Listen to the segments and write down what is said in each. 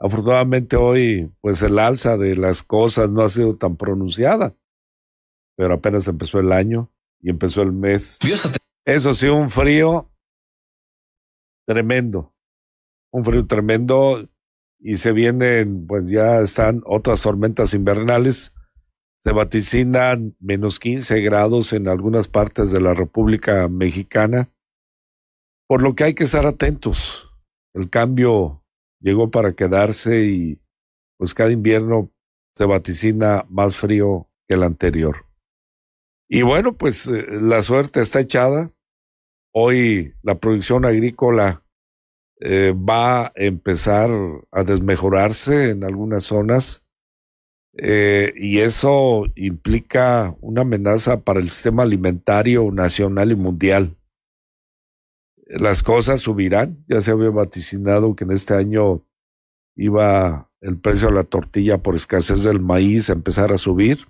Afortunadamente hoy, pues el alza de las cosas no ha sido tan pronunciada, pero apenas empezó el año y empezó el mes. Eso sí, un frío tremendo, un frío tremendo y se vienen, pues ya están otras tormentas invernales. Se vaticinan menos 15 grados en algunas partes de la República Mexicana, por lo que hay que estar atentos. El cambio llegó para quedarse y pues cada invierno se vaticina más frío que el anterior. Y bueno, pues eh, la suerte está echada. Hoy la producción agrícola eh, va a empezar a desmejorarse en algunas zonas eh, y eso implica una amenaza para el sistema alimentario nacional y mundial. Las cosas subirán, ya se había vaticinado que en este año iba el precio de la tortilla por escasez del maíz a empezar a subir,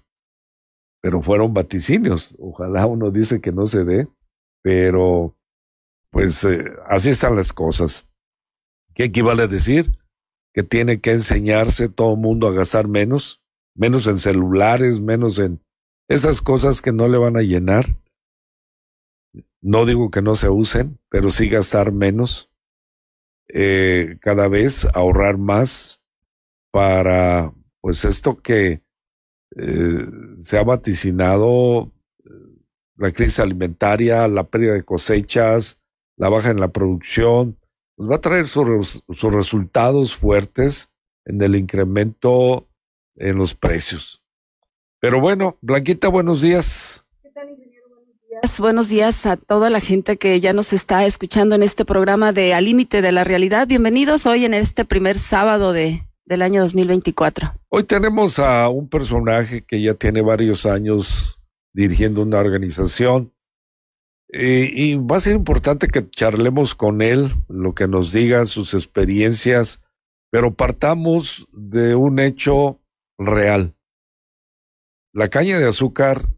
pero fueron vaticinios. Ojalá uno dice que no se dé, pero pues eh, así están las cosas. ¿Qué equivale a decir? Que tiene que enseñarse todo el mundo a gastar menos, menos en celulares, menos en esas cosas que no le van a llenar. No digo que no se usen, pero sí gastar menos, eh, cada vez ahorrar más para, pues esto que eh, se ha vaticinado, la crisis alimentaria, la pérdida de cosechas, la baja en la producción, pues va a traer sus, sus resultados fuertes en el incremento en los precios. Pero bueno, Blanquita, buenos días. Buenos días a toda la gente que ya nos está escuchando en este programa de Al Límite de la Realidad. Bienvenidos hoy en este primer sábado de, del año 2024. Hoy tenemos a un personaje que ya tiene varios años dirigiendo una organización eh, y va a ser importante que charlemos con él, lo que nos diga, sus experiencias, pero partamos de un hecho real. La caña de azúcar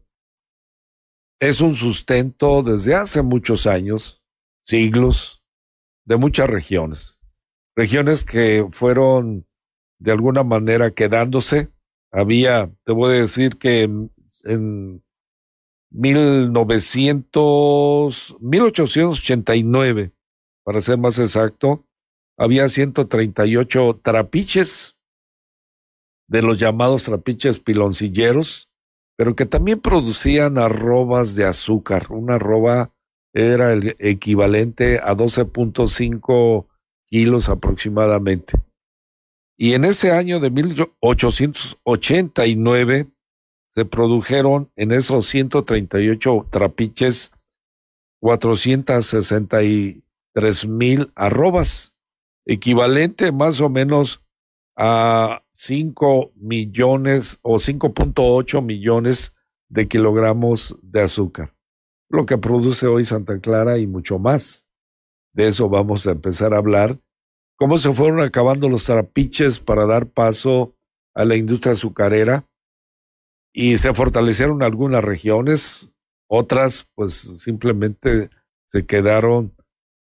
es un sustento desde hace muchos años, siglos, de muchas regiones. Regiones que fueron de alguna manera quedándose. Había, te voy a decir que en, en 1900, 1889, para ser más exacto, había 138 trapiches de los llamados trapiches piloncilleros, pero que también producían arrobas de azúcar. Una arroba era el equivalente a 12.5 kilos aproximadamente. Y en ese año de 1889 se produjeron en esos 138 trapiches 463 mil arrobas, equivalente más o menos a 5 millones o 5.8 millones de kilogramos de azúcar, lo que produce hoy Santa Clara y mucho más. De eso vamos a empezar a hablar, cómo se fueron acabando los trapiches para dar paso a la industria azucarera y se fortalecieron algunas regiones, otras pues simplemente se quedaron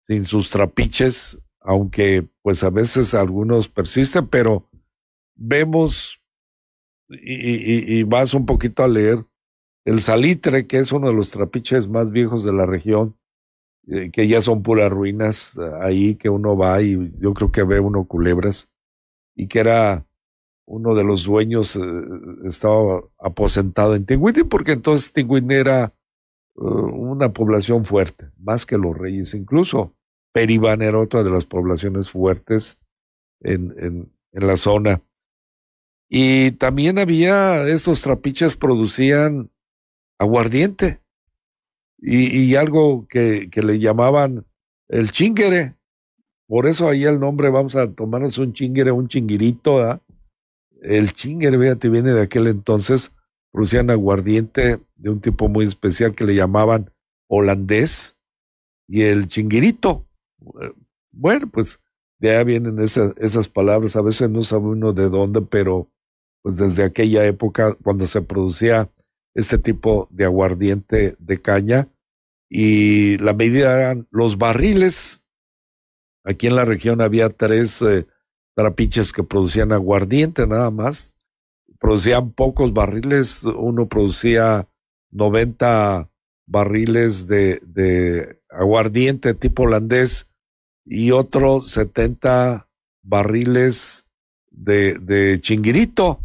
sin sus trapiches, aunque pues a veces algunos persisten, pero vemos y, vas un poquito a leer el salitre, que es uno de los trapiches más viejos de la región, eh, que ya son puras ruinas ahí que uno va y yo creo que ve uno culebras, y que era uno de los dueños eh, estaba aposentado en Tinguindín, porque entonces Tinguindín era una población fuerte, más que los reyes. Incluso Peribán era otra de las poblaciones fuertes en, en, la zona. Y también había, estos trapiches producían aguardiente y, y algo que, que, le llamaban el chinguere. Por eso ahí el nombre, vamos a tomarnos un chinguere, un chinguirito, ¿verdad? El chinguere, fíjate, viene de aquel entonces, producían aguardiente de un tipo muy especial que le llamaban holandés y el chinguirito. Bueno, pues de ahí vienen esas, esas palabras, a veces no sabe uno de dónde, pero pues desde aquella época cuando se producía este tipo de aguardiente de caña y la medida eran los barriles. Aquí en la región había tres eh, trapiches que producían aguardiente nada más. Producían pocos barriles, uno producía 90 barriles de, de aguardiente tipo holandés y otro 70 barriles de, de chinguirito.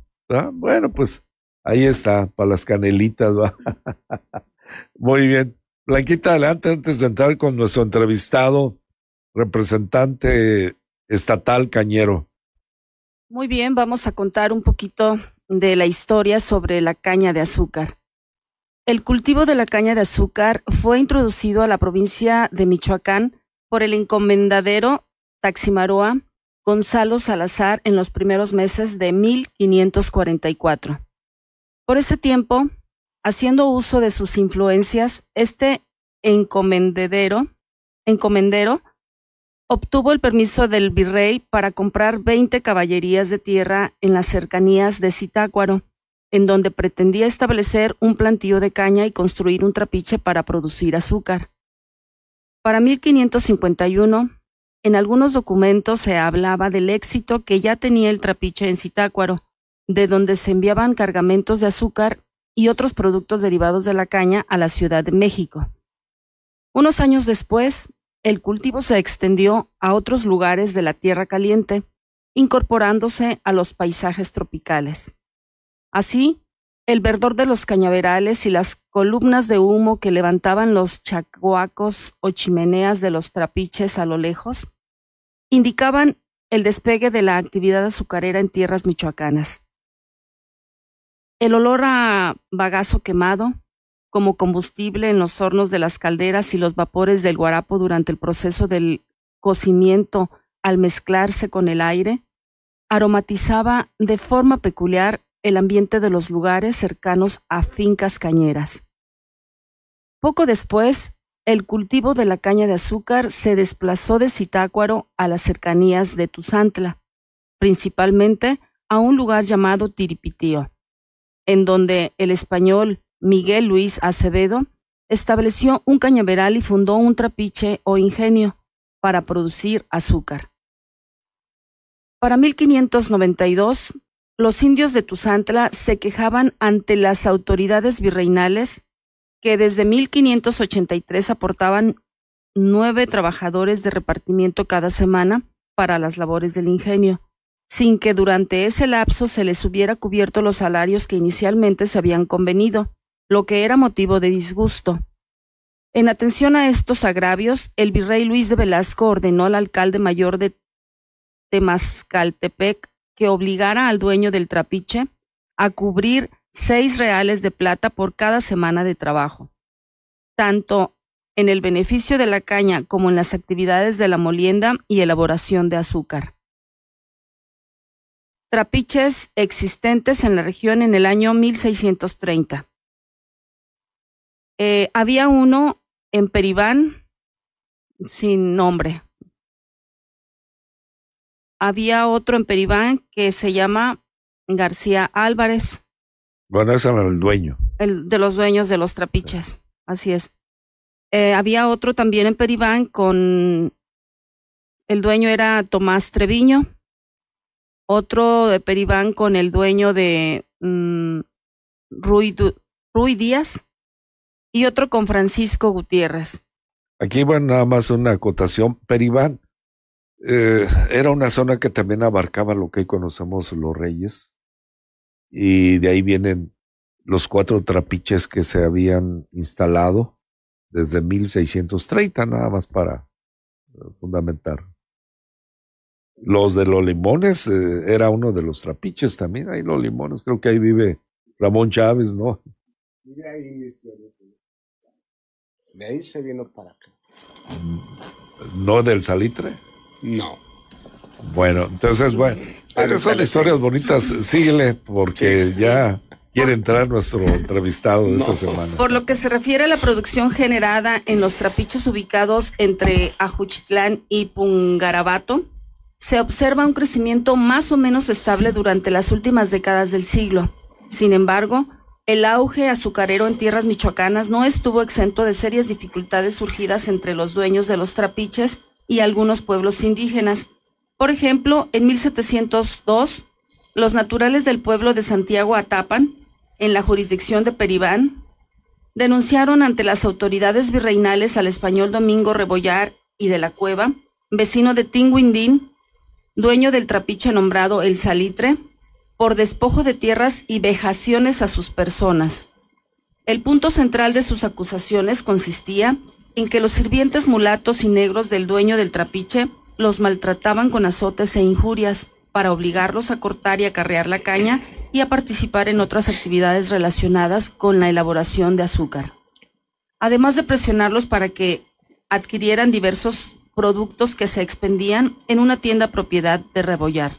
Bueno, pues ahí está, para las canelitas. Muy bien. Blanquita, adelante antes de entrar con nuestro entrevistado, representante estatal Cañero. Muy bien, vamos a contar un poquito de la historia sobre la caña de azúcar. El cultivo de la caña de azúcar fue introducido a la provincia de Michoacán por el encomendadero Taximaroa Gonzalo Salazar en los primeros meses de 1544. Por ese tiempo, haciendo uso de sus influencias, este encomendero, obtuvo el permiso del virrey para comprar 20 caballerías de tierra en las cercanías de Zitácuaro, en donde pretendía establecer un plantío de caña y construir un trapiche para producir azúcar. Para 1551, en algunos documentos se hablaba del éxito que ya tenía el trapiche en Zitácuaro, de donde se enviaban cargamentos de azúcar y otros productos derivados de la caña a la Ciudad de México. Unos años después, el cultivo se extendió a otros lugares de la Tierra Caliente, incorporándose a los paisajes tropicales. Así, el verdor de los cañaverales y las columnas de humo que levantaban los chacuacos o chimeneas de los trapiches a lo lejos indicaban el despegue de la actividad azucarera en tierras michoacanas. El olor a bagazo quemado, como combustible en los hornos de las calderas y los vapores del guarapo durante el proceso del cocimiento al mezclarse con el aire, aromatizaba de forma peculiar el ambiente de los lugares cercanos a fincas cañeras. Poco después, el cultivo de la caña de azúcar se desplazó de Zitácuaro a las cercanías de Tuzantla, principalmente a un lugar llamado Tiripitío, en donde el español Miguel Luis Acevedo estableció un cañaveral y fundó un trapiche o ingenio para producir azúcar. Para 1592, los indios de Tuzantla se quejaban ante las autoridades virreinales que desde 1583 aportaban nueve trabajadores de repartimiento cada semana para las labores del ingenio, sin que durante ese lapso se les hubiera cubierto los salarios que inicialmente se habían convenido, lo que era motivo de disgusto. En atención a estos agravios, el virrey Luis de Velasco ordenó al alcalde mayor de Temascaltepec que obligara al dueño del trapiche a cubrir seis reales de plata por cada semana de trabajo, tanto en el beneficio de la caña como en las actividades de la molienda y elaboración de azúcar. Trapiches existentes en la región en el año 1630. Eh, había uno en Peribán sin nombre. Había otro en Peribán que se llama García Álvarez. Bueno, ese era el dueño. El de los dueños de los trapiches, así es. Eh, había otro también en Peribán con el dueño era Tomás Treviño, otro de Peribán con el dueño de mm, Ruy, Ruy Díaz y otro con Francisco Gutiérrez. Aquí, bueno, nada más una acotación. Peribán eh, era una zona que también abarcaba lo que hoy conocemos los reyes. Y de ahí vienen los cuatro trapiches que se habían instalado desde 1630, nada más para eh, fundamentar. Los de los limones eh, era uno de los trapiches también. Ahí los limones, creo que ahí vive Ramón Chávez, ¿no? De ahí, de ahí se vino para acá. ¿No del salitre? No. Bueno, entonces, bueno, esas son historias bonitas. Síguele, porque ya quiere entrar nuestro entrevistado de esta semana. Por lo que se refiere a la producción generada en los trapiches ubicados entre Ajuchitlán y Pungarabato, se observa un crecimiento más o menos estable durante las últimas décadas del siglo. Sin embargo, el auge azucarero en tierras michoacanas no estuvo exento de serias dificultades surgidas entre los dueños de los trapiches y algunos pueblos indígenas. Por ejemplo, en 1702, los naturales del pueblo de Santiago Atapan, en la jurisdicción de Peribán, denunciaron ante las autoridades virreinales al español Domingo Rebollar y de la Cueva, vecino de Tinguindín, dueño del trapiche nombrado El Salitre, por despojo de tierras y vejaciones a sus personas. El punto central de sus acusaciones consistía en que los sirvientes mulatos y negros del dueño del trapiche los maltrataban con azotes e injurias para obligarlos a cortar y acarrear la caña y a participar en otras actividades relacionadas con la elaboración de azúcar. Además de presionarlos para que adquirieran diversos productos que se expendían en una tienda propiedad de Rebollar.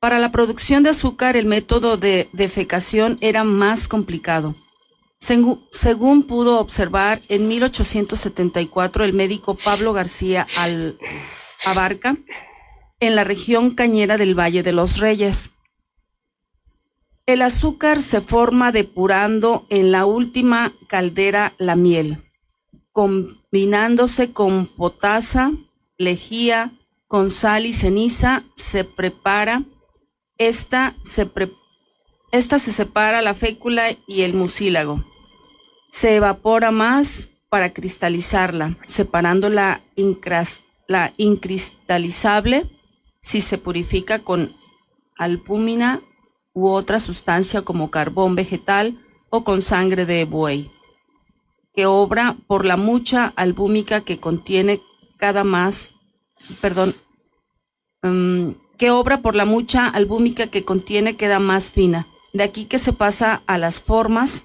Para la producción de azúcar el método de defecación era más complicado según, pudo observar en 1874 el médico Pablo García Al Abarca en la región cañera del Valle de los Reyes. El azúcar se forma depurando en la última caldera la miel, combinándose con potasa, lejía, con sal y ceniza, se prepara. Esta se, esta se separa la fécula y el mucílago se evapora más para cristalizarla, separando la, la incristalizable si se purifica con albúmina u otra sustancia como carbón vegetal o con sangre de buey, que obra por la mucha albúmica que contiene cada más, perdón, mm, que obra por la mucha albúmica que contiene queda más fina. De aquí que se pasa a las formas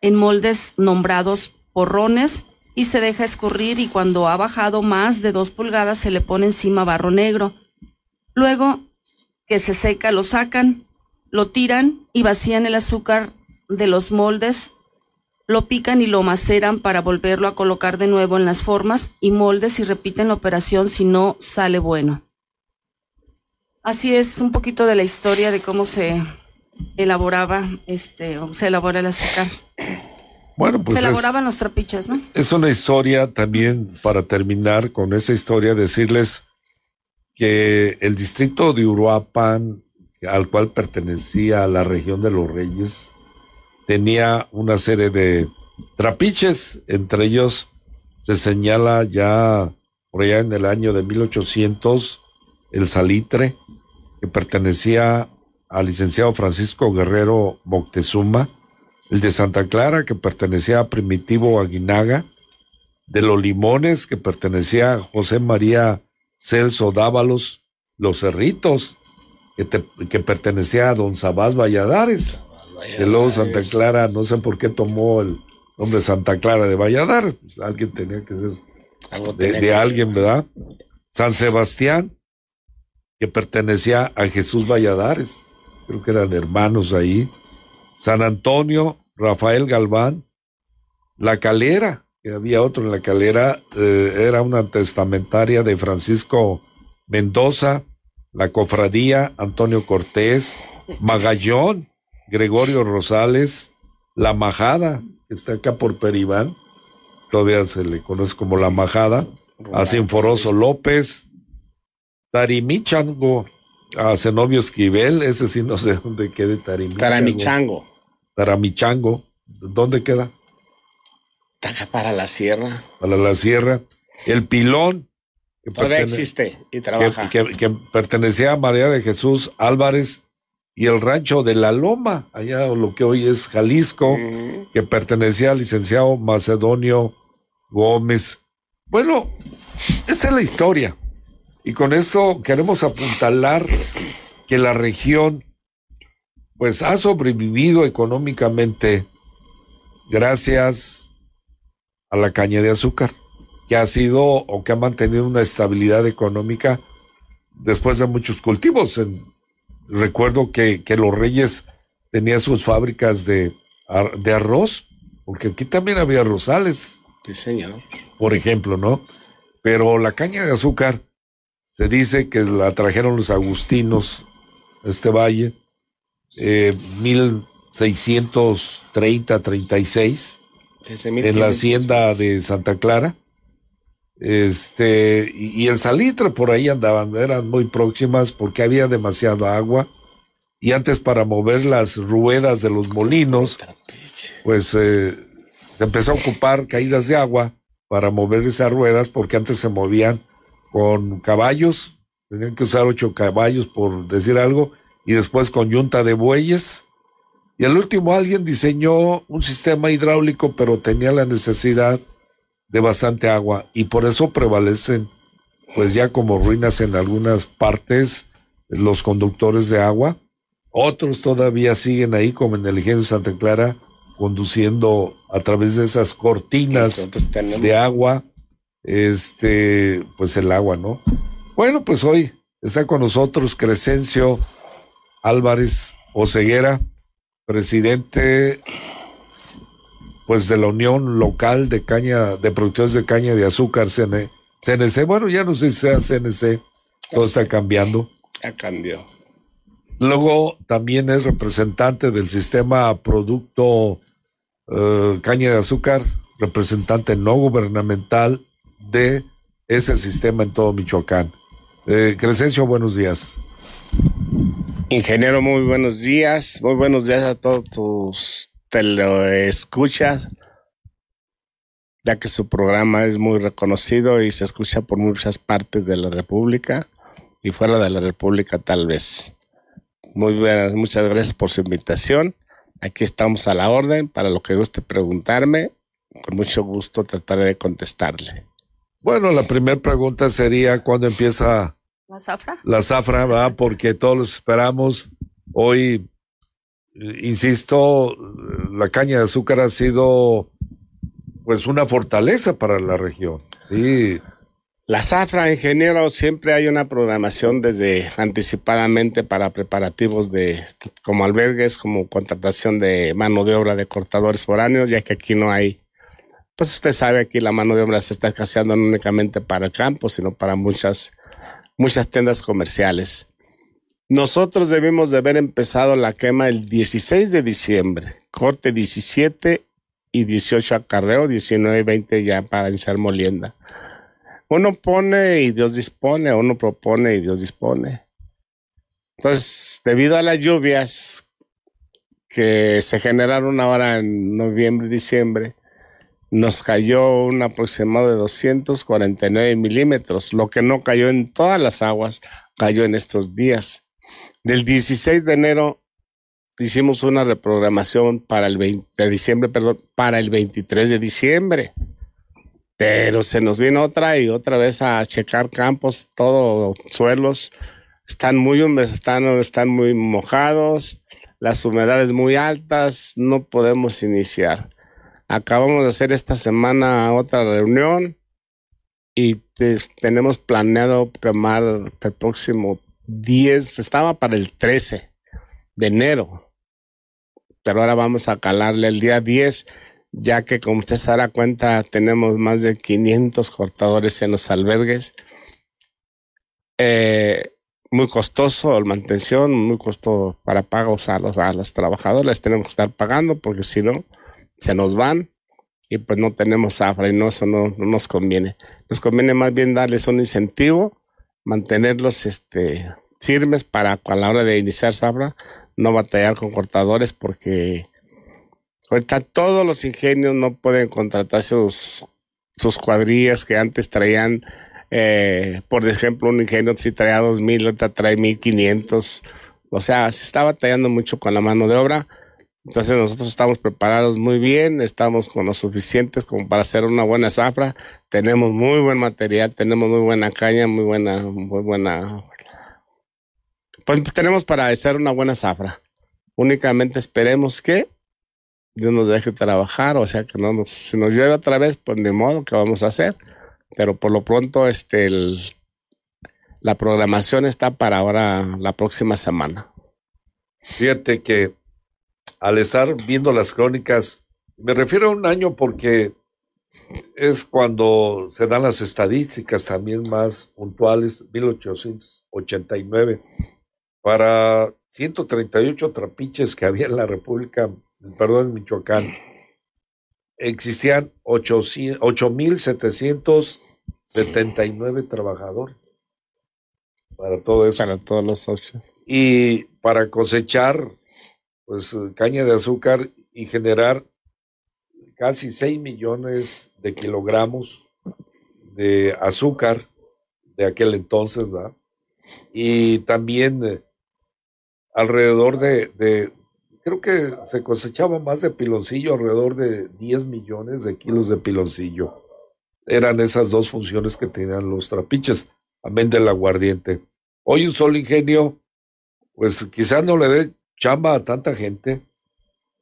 en moldes nombrados porrones y se deja escurrir y cuando ha bajado más de dos pulgadas se le pone encima barro negro. Luego que se seca lo sacan, lo tiran y vacían el azúcar de los moldes, lo pican y lo maceran para volverlo a colocar de nuevo en las formas y moldes y repiten la operación si no sale bueno. Así es un poquito de la historia de cómo se elaboraba, este, o se elabora el azúcar. Bueno, pues. Se elaboraban los trapiches, ¿no? Es una historia también, para terminar con esa historia, decirles que el distrito de Uruapan, al cual pertenecía la región de los Reyes, tenía una serie de trapiches, entre ellos se señala ya por allá en el año de 1800 el salitre, que pertenecía al licenciado Francisco Guerrero Moctezuma, el de Santa Clara, que pertenecía a Primitivo Aguinaga, de los Limones, que pertenecía a José María Celso Dávalos, los Cerritos, que, pertenecía a don Sabás Valladares, de luego Santa Clara, no sé por qué tomó el nombre Santa Clara de Valladares, pues alguien tenía que ser de, de alguien, ¿verdad? San Sebastián, que pertenecía a Jesús Valladares, creo que eran hermanos ahí. San Antonio, Rafael Galván, La Calera, que había otro en La Calera, eh, era una testamentaria de Francisco Mendoza, la cofradía Antonio Cortés, Magallón, Gregorio Rosales, La Majada, que está acá por Peribán, todavía se le conoce como La Majada, a Sinforoso López, Tarimichango, a Zenobio Esquivel, ese sí no sé dónde quede Tarimichango. Taramichango. Taramichango, ¿dónde queda? Para la sierra. Para la sierra. El pilón, que, Todavía existe y trabaja. que- que pertenecía a María de Jesús Álvarez y el rancho de La Loma, allá lo que hoy es Jalisco, que pertenecía al licenciado Macedonio Gómez. Bueno, esa es la historia. Y con esto queremos apuntalar que la región pues ha sobrevivido económicamente gracias a la caña de azúcar, que ha sido o que ha mantenido una estabilidad económica después de muchos cultivos. En- recuerdo que, que los reyes tenían sus fábricas de, de arroz, porque aquí también había rosales, Sí, señor. por ejemplo, ¿no? Pero la caña de azúcar se dice que la trajeron los agustinos, a este valle, eh, 1630, 36 Desde en la 1500. hacienda de Santa Clara. Este, y, y el salitre por ahí andaban, eran muy próximas porque había demasiado agua. Y antes para mover las ruedas de los molinos, pues eh, se empezó a ocupar caídas de agua para mover esas ruedas porque antes se movían con caballos, tenían que usar ocho caballos por decir algo, y después con yunta de bueyes. Y al último alguien diseñó un sistema hidráulico, pero tenía la necesidad de bastante agua y por eso prevalecen, pues ya como ruinas en algunas partes, los conductores de agua. Otros todavía siguen ahí, como en el ingenio Santa Clara, conduciendo a través de esas cortinas de agua, este, pues el agua, ¿no? Bueno, pues hoy está con nosotros Crescencio Álvarez Oceguera, presidente, pues de la Unión Local de Caña, de Productores de Caña de Azúcar, CN CNC. Bueno, ya no sé si sea CNC, todo está cambiando. ya cambió. Luego también es representante del sistema Producto eh, Caña de Azúcar, representante no gubernamental de ese sistema en todo Michoacán. Eh, Crescencio, buenos días. Ingeniero, muy buenos días. Muy buenos días a todos tus teleescuchas, ya que su programa es muy reconocido y se escucha por muchas partes de la República y fuera de la República tal vez. Muy buenas, muchas gracias por su invitación. Aquí estamos a la orden para lo que guste preguntarme. Con mucho gusto trataré de contestarle. Bueno, la primera pregunta sería cuándo empieza ¿La zafra? la zafra, ¿verdad? Porque todos los esperamos. Hoy, eh, insisto, la caña de azúcar ha sido pues una fortaleza para la región. Sí, La zafra, ingeniero, siempre hay una programación desde anticipadamente para preparativos de como albergues, como contratación de mano de obra de cortadores foráneos, ya que aquí no hay, pues usted sabe, aquí la mano de obra se está escaseando no únicamente para el campo, sino para muchas, muchas tiendas comerciales. Nosotros debimos de haber empezado la quema el 16 de diciembre, corte 17 y 18 acarreo, 19 y 20 ya para iniciar molienda. Uno pone y Dios dispone, uno propone y Dios dispone. Entonces, debido a las lluvias que se generaron ahora en noviembre y diciembre, nos cayó un aproximado de 249 milímetros. Lo que no cayó en todas las aguas, cayó en estos días. Del 16 de enero hicimos una reprogramación para el 20 de diciembre, perdón, para el 23 de diciembre. Pero se nos vino otra y otra vez a checar campos, todo suelos. Están muy húmedos, están muy mojados, las humedades muy altas, no podemos iniciar. Acabamos de hacer esta semana otra reunión y te- tenemos planeado quemar el próximo 10, estaba para el 13 de enero, pero ahora vamos a calarle el día 10 ya que como usted se dará cuenta tenemos más de 500 cortadores en los albergues. Eh, muy costoso la mantención, muy costoso para pagos a los, a los trabajadores, tenemos que estar pagando porque si no, se nos van y pues no tenemos zafra y no, eso no, no nos conviene. Nos conviene más bien darles un incentivo, mantenerlos este, firmes para a la hora de iniciar zafra, no batallar con cortadores porque Ahorita todos los ingenios no pueden contratar sus, sus cuadrillas que antes traían Eh, por ejemplo, un ingenio si traía 2.000, ahorita trae 1.500. O sea, se está batallando mucho con la mano de obra. Entonces nosotros estamos preparados muy bien, estamos con lo suficientes como para hacer una buena zafra. Tenemos muy buen material, tenemos muy buena caña, muy buena, muy buena. Pues tenemos para hacer una buena zafra. Únicamente esperemos que Dios nos deje trabajar, o sea que no nos, si nos llueve otra vez, pues de modo que vamos a hacer. Pero por lo pronto, este, la programación está para ahora, la próxima semana. Fíjate que al estar viendo las crónicas, me refiero a un año porque es cuando se dan las estadísticas también más puntuales, 1889, para 138 trapiches que había en la República perdón, en Michoacán, existían 8.779 trabajadores para todo eso. Para todos los ocho. Y para cosechar pues caña de azúcar y generar casi 6 millones de kilogramos de azúcar de aquel entonces, ¿verdad? Y también eh, alrededor de, creo que se cosechaba más de piloncillo, alrededor de 10 millones de kilos de piloncillo. Eran esas dos funciones que tenían los trapiches, amén del aguardiente. Hoy un solo ingenio, pues quizás no le dé chamba a tanta gente,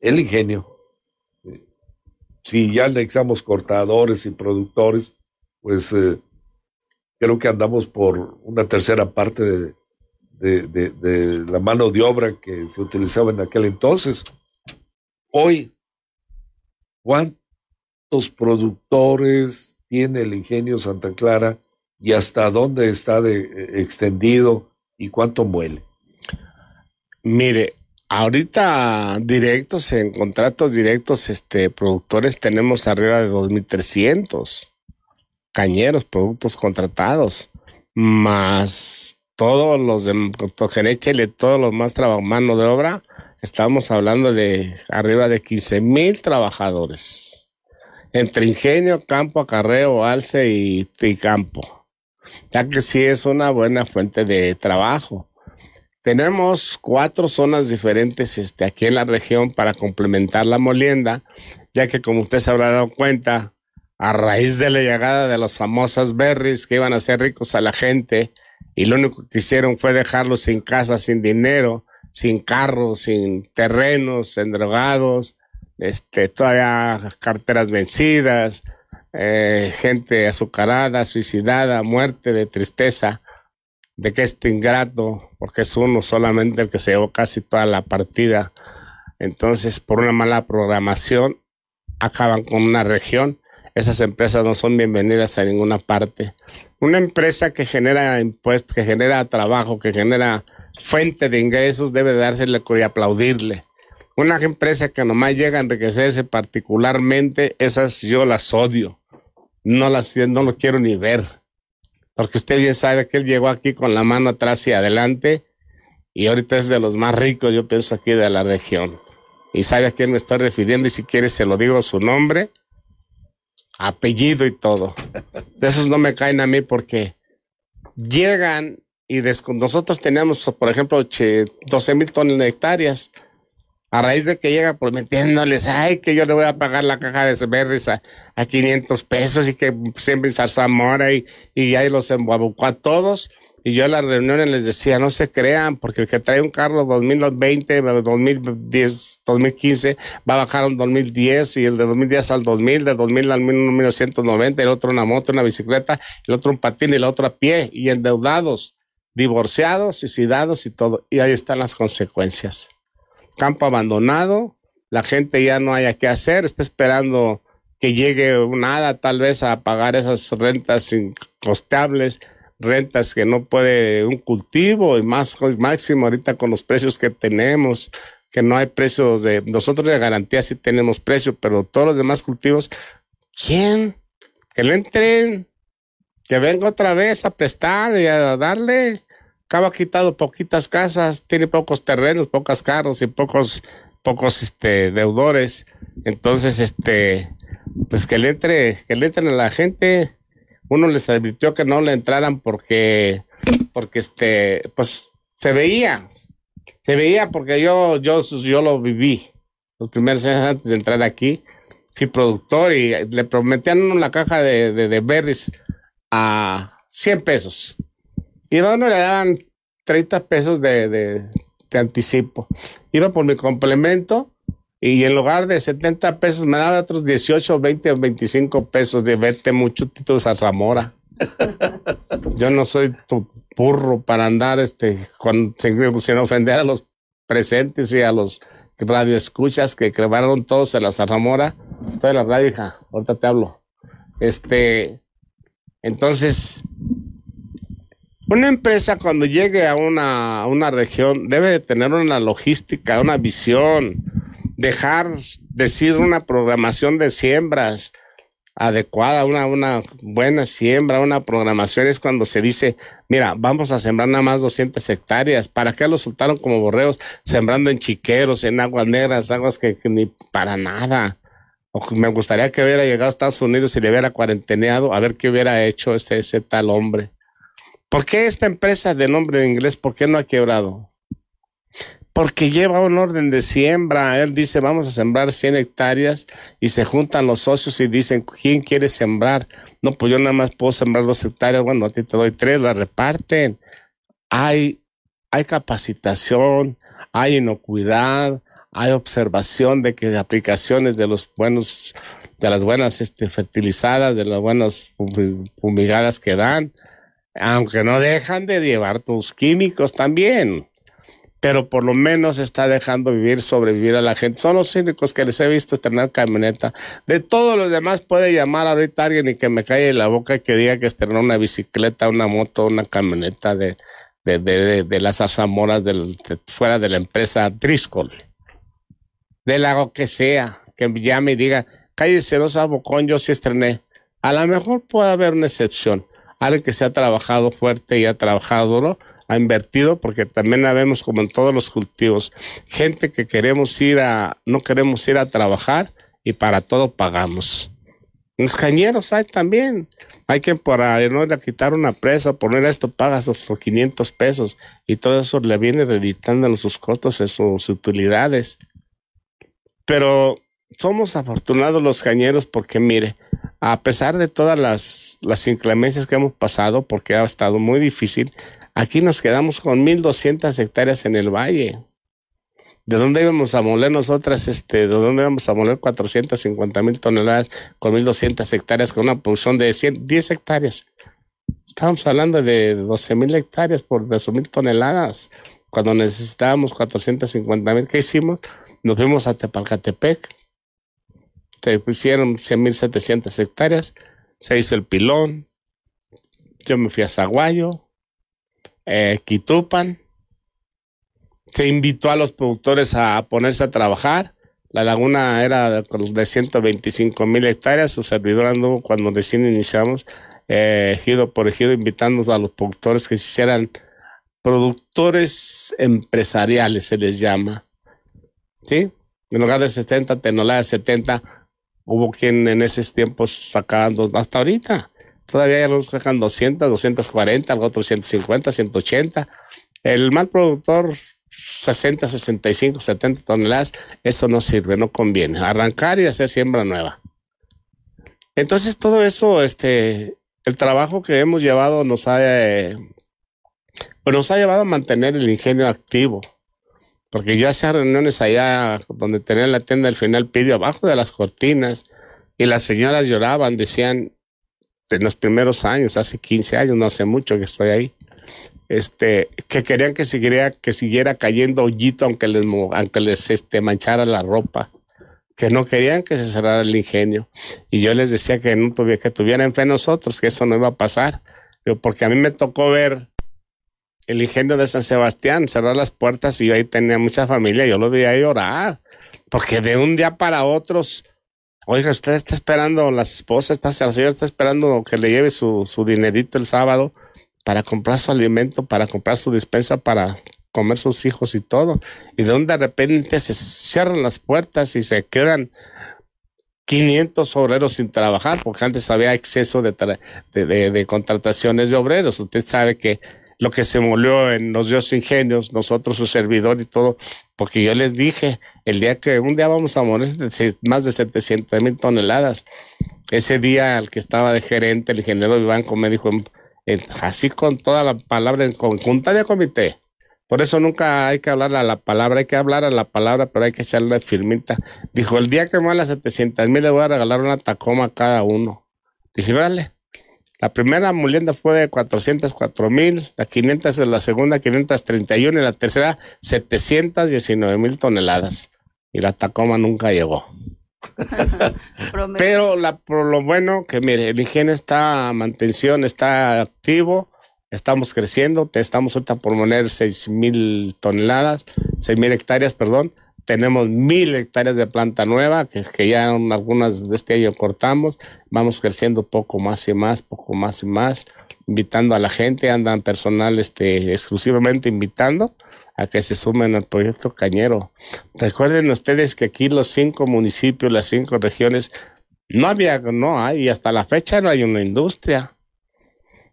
el ingenio. Si ya anexamos cortadores y productores, pues eh, creo que andamos por una tercera parte de, la mano de obra que se utilizaba en aquel entonces. Hoy, ¿cuántos productores tiene el ingenio Santa Clara y hasta dónde está de, eh, extendido y cuánto muele? Mire, ahorita directos, en contratos directos, este, productores tenemos arriba de 2.300 cañeros, productos contratados, más todos los de y todos los más mano de obra, estamos hablando de arriba de 15 mil trabajadores. Entre ingenio, campo, acarreo, alce y, y campo. Ya que sí es una buena fuente de trabajo. Tenemos cuatro zonas diferentes este, aquí en la región para complementar la molienda, ya que como usted se habrá dado cuenta, a raíz de la llegada de los famosos berries que iban a ser ricos a la gente, y lo único que hicieron fue dejarlos sin casa, sin dinero, sin carros, sin terrenos, endrogados, este, todavía carteras vencidas, eh, gente azucarada, suicidada, muerte de tristeza, de que este ingrato, porque es uno solamente el que se llevó casi toda la partida. Entonces, por una mala programación, acaban con una región. Esas empresas no son bienvenidas a ninguna parte. Una empresa que genera impuestos, que genera trabajo, que genera fuente de ingresos, debe dársele y aplaudirle. Una empresa que nomás llega a enriquecerse particularmente, esas yo las odio. No las no lo quiero ni ver. Porque usted bien sabe que él llegó aquí con la mano atrás y adelante y ahorita es de los más ricos, yo pienso aquí de la región. Y sabe a quién me estoy refiriendo y si quiere se lo digo su nombre apellido y todo. De esos no me caen a mí porque llegan y nosotros teníamos, por ejemplo, 12 mil toneladas de hectáreas. A raíz de que llega prometiéndoles, ay, que yo le voy a pagar la caja de berries a, a 500 pesos y que siempre zarzamora y, y ahí los embabucó a todos y yo en las reuniones les decía, no se crean, porque el que trae un carro 2020, 2010, 2015, va a bajar un 2010 y el de 2010 al 2000, de 2000 al 1990, el otro una moto, una bicicleta, el otro un patín y el otro a pie, y endeudados, divorciados, suicidados y todo. Y ahí están las consecuencias. Campo abandonado, la gente ya no haya qué hacer, está esperando que llegue nada tal vez a pagar esas rentas incosteables rentas que no puede un cultivo y más máximo ahorita con los precios que tenemos, que no hay precios de nosotros de garantía sí tenemos precio, pero todos los demás cultivos, ¿quién? Que le entren, que venga otra vez a prestar y a darle. Acaba quitado poquitas casas, tiene pocos terrenos, pocas carros y pocos pocos este deudores. Entonces, este pues que le entre, que le entren a la gente uno les advirtió que no le entraran porque, porque este, pues se veía, se veía porque yo, yo, yo lo viví los primeros años antes de entrar aquí. Fui productor y le prometían una caja de, de, de berries a 100 pesos. Y a uno le daban 30 pesos de, de, de anticipo. Iba por mi complemento y en lugar de 70 pesos me daba otros 18, 20 o 25 pesos de vete mucho a Zamora. Yo no soy tu burro para andar este, con, sin, ofender a los presentes y a los radioescuchas que crearon todos en la Zamora. Estoy en la radio, hija, ahorita te hablo. Este, entonces, una empresa cuando llegue a una, una región debe de tener una logística, una visión, dejar decir una programación de siembras adecuada, una, una buena siembra, una programación es cuando se dice, mira, vamos a sembrar nada más 200 hectáreas. ¿Para qué lo soltaron como borreos? Sembrando en chiqueros, en aguas negras, aguas que, ni para nada. me gustaría que hubiera llegado a Estados Unidos y le hubiera cuarenteneado a ver qué hubiera hecho ese tal hombre. ¿Por qué esta empresa de nombre en inglés, por qué no ha quebrado? porque lleva un orden de siembra. Él dice, vamos a sembrar 100 hectáreas y se juntan los socios y dicen, ¿quién quiere sembrar? No, pues yo nada más puedo sembrar dos hectáreas, bueno, a ti te doy tres, la reparten. Hay, hay capacitación, hay inocuidad, hay observación de que de aplicaciones de los buenos, de las buenas este, fertilizadas, de las buenas fumigadas que dan, aunque no dejan de llevar tus químicos también pero por lo menos está dejando vivir, sobrevivir a la gente. Son los únicos que les he visto estrenar camioneta. De todos los demás puede llamar ahorita alguien y que me calle la boca que diga que estrenó una bicicleta, una moto, una camioneta de, de, de, de las azamoras del, fuera de la empresa Driscoll. De la que sea, que llame y diga, cállese, no bocón, yo sí estrené. A lo mejor puede haber una excepción. Alguien que se ha trabajado fuerte y ha trabajado duro, ha invertido, porque también la vemos como en todos los cultivos, gente que queremos ir a, no queremos ir a trabajar y para todo pagamos. Los cañeros hay también. Hay que para no a quitar una presa, poner esto, pagas sus 500 pesos y todo eso le viene reeditando en sus costos, sus utilidades. Pero somos afortunados los cañeros porque mire, a pesar de todas las, inclemencias que hemos pasado, porque ha estado muy difícil, Aquí nos quedamos con 1.200 hectáreas en el valle. ¿De dónde íbamos a moler nosotras? Este, ¿De dónde íbamos a moler 450 mil toneladas con 1.200 hectáreas con una producción de 10 hectáreas? Estábamos hablando de 12 mil hectáreas por 12 mil toneladas. Cuando necesitábamos 450 mil, ¿qué hicimos? Nos fuimos a Tepalcatepec. Se pusieron 100.700 hectáreas. Se hizo el pilón. Yo me fui a Zaguayo eh, Quitupan. Se invitó a los productores a ponerse a trabajar. La laguna era de 125 mil hectáreas. Su servidor anduvo cuando recién iniciamos, eh, por ejido, invitando a los productores que se hicieran productores empresariales, se les llama. ¿Sí? En lugar de 70 toneladas, 70, hubo quien en esos tiempos sacaban hasta ahorita. Todavía hay algunos sacan 200, 240, algo otros 150, 180. El mal productor 60, 65, 70 toneladas, eso no sirve, no conviene. Arrancar y hacer siembra nueva. Entonces todo eso, este, el trabajo que hemos llevado nos ha, eh, pues nos ha llevado a mantener el ingenio activo. Porque yo hacía reuniones allá donde tenía la tienda al final pidió abajo de las cortinas y las señoras lloraban, decían, en los primeros años, hace 15 años, no hace mucho que estoy ahí, este, que querían que siguiera, que siguiera cayendo hoyito aunque les, aunque les este, manchara la ropa, que no querían que se cerrara el ingenio. Y yo les decía que no tuviera, que tuvieran fe nosotros, que eso no iba a pasar. porque a mí me tocó ver el ingenio de San Sebastián, cerrar las puertas y ahí tenía mucha familia, yo lo veía llorar, porque de un día para otros Oiga, usted está esperando, la esposa, está, la señora está esperando que le lleve su, su dinerito el sábado para comprar su alimento, para comprar su despensa, para comer sus hijos y todo. Y de donde de repente se cierran las puertas y se quedan 500 obreros sin trabajar, porque antes había exceso de, de, contrataciones de obreros. Usted sabe que lo que se molió en los dios ingenios, nosotros, su servidor y todo, porque yo les dije, el día que un día vamos a morir más de 700 mil toneladas, ese día al que estaba de gerente, el ingeniero Vivanco me dijo, así con toda la palabra en conjunta de comité, por eso nunca hay que hablar a la palabra, hay que hablar a la palabra, pero hay que echarle firmita. Dijo, el día que me las 700 mil le voy a regalar una Tacoma a cada uno. Dije, vale. La primera molienda fue de 404 mil, la 500 es la segunda 531 y la tercera 719 mil toneladas. Y la Tacoma nunca llegó. Pero la, por lo bueno que mire, el ingenio está mantención, está activo, estamos creciendo, estamos ahorita por poner seis mil toneladas, seis mil hectáreas, perdón. Tenemos mil hectáreas de planta nueva, que, ya algunas de este año cortamos. Vamos creciendo poco más y más, poco más y más, invitando a la gente, andan personal este, exclusivamente invitando a que se sumen al proyecto Cañero. Recuerden ustedes que aquí los cinco municipios, las cinco regiones, no había, no hay, y hasta la fecha no hay una industria.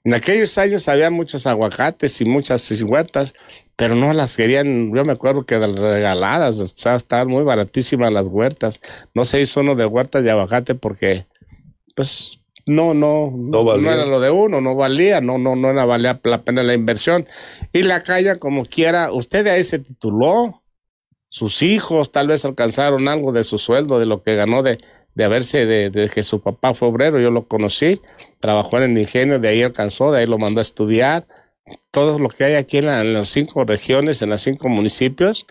En aquellos años había muchos aguacates y muchas huertas, pero no las querían, yo me acuerdo que regaladas, o sea, estaban muy baratísimas las huertas. No se hizo uno de huertas de aguacate porque, pues, no, no, no, era lo de uno, no valía, no, no, no era valía la pena la inversión. Y la calle, como quiera, usted de ahí se tituló, sus hijos tal vez alcanzaron algo de su sueldo, de lo que ganó de, de haberse, de, que su papá fue obrero, yo lo conocí, trabajó en el ingenio, de ahí alcanzó, de ahí lo mandó a estudiar. Todo lo que hay aquí en, las cinco regiones, en los cinco municipios,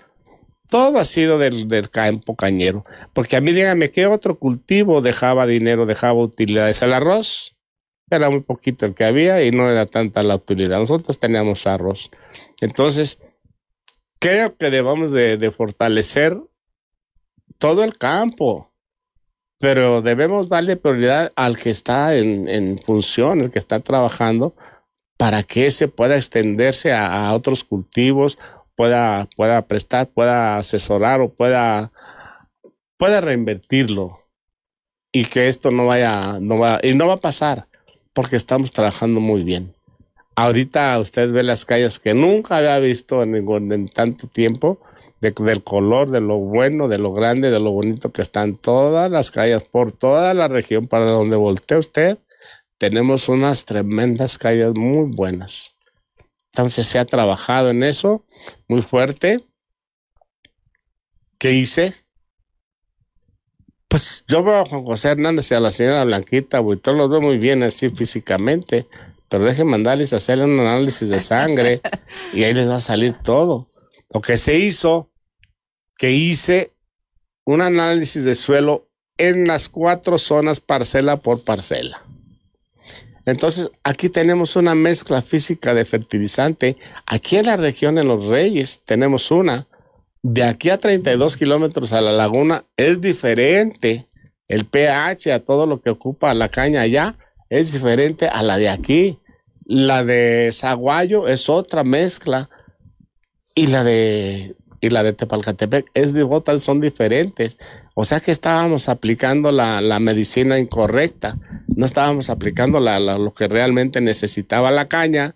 todo ha sido del, campo cañero. Porque a mí dígame, ¿qué otro cultivo dejaba dinero, dejaba utilidades? El arroz era muy poquito el que había y no era tanta la utilidad. Nosotros teníamos arroz. Entonces, creo que debamos de, de fortalecer todo el campo pero debemos darle prioridad al que está en, función, el que está trabajando, para que se pueda extenderse a, otros cultivos, pueda, pueda prestar, pueda asesorar o pueda, pueda reinvertirlo y que esto no vaya, no va, y no va a pasar porque estamos trabajando muy bien. Ahorita usted ve las calles que nunca había visto en, en tanto tiempo del color, de lo bueno, de lo grande, de lo bonito que están todas las calles, por toda la región, para donde voltee usted, tenemos unas tremendas calles muy buenas. Entonces se ha trabajado en eso muy fuerte. ¿Qué hice? Pues yo veo a Juan José Hernández y a la señora Blanquita, todos los veo muy bien así físicamente, pero dejen mandarles a hacerle un análisis de sangre y ahí les va a salir todo. Lo que se hizo, que hice un análisis de suelo en las cuatro zonas parcela por parcela. Entonces, aquí tenemos una mezcla física de fertilizante. Aquí en la región de Los Reyes tenemos una. De aquí a 32 kilómetros a la laguna es diferente. El pH a todo lo que ocupa la caña allá es diferente a la de aquí. La de Zaguayo es otra mezcla y la de y la de Tepalcatepec es de botas son diferentes. O sea que estábamos aplicando la, la medicina incorrecta, no estábamos aplicando la, lo que realmente necesitaba la caña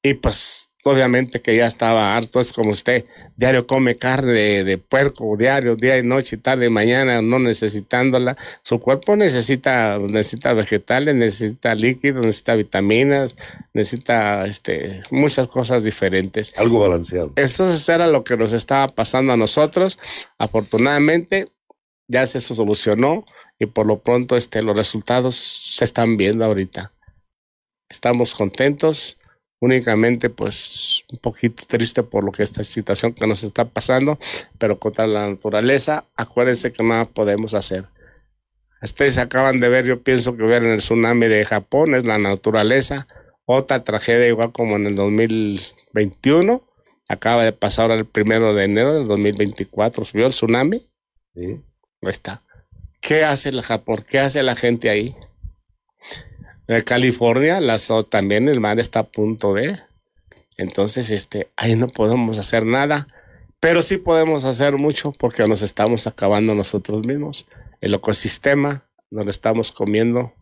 y pues obviamente que ya estaba harto, es como usted, diario come carne de, puerco, diario, día y noche, tarde y mañana, no necesitándola. Su cuerpo necesita, necesita vegetales, necesita líquidos, necesita vitaminas, necesita este, muchas cosas diferentes. Algo balanceado. Eso era lo que nos estaba pasando a nosotros. Afortunadamente, ya se solucionó y por lo pronto este, los resultados se están viendo ahorita. Estamos contentos únicamente pues un poquito triste por lo que esta situación que nos está pasando, pero contra la naturaleza, acuérdense que nada podemos hacer. Ustedes acaban de ver, yo pienso que en el tsunami de Japón, es la naturaleza, otra tragedia igual como en el 2021, acaba de pasar ahora el primero de enero del 2024, subió el tsunami. Sí. Ahí está. ¿Qué hace el Japón? ¿Qué hace la gente ahí? California, también el mar está a punto de. Entonces, este, ahí no podemos hacer nada, pero sí podemos hacer mucho porque nos estamos acabando nosotros mismos. el ecosistema donde estamos comiendo,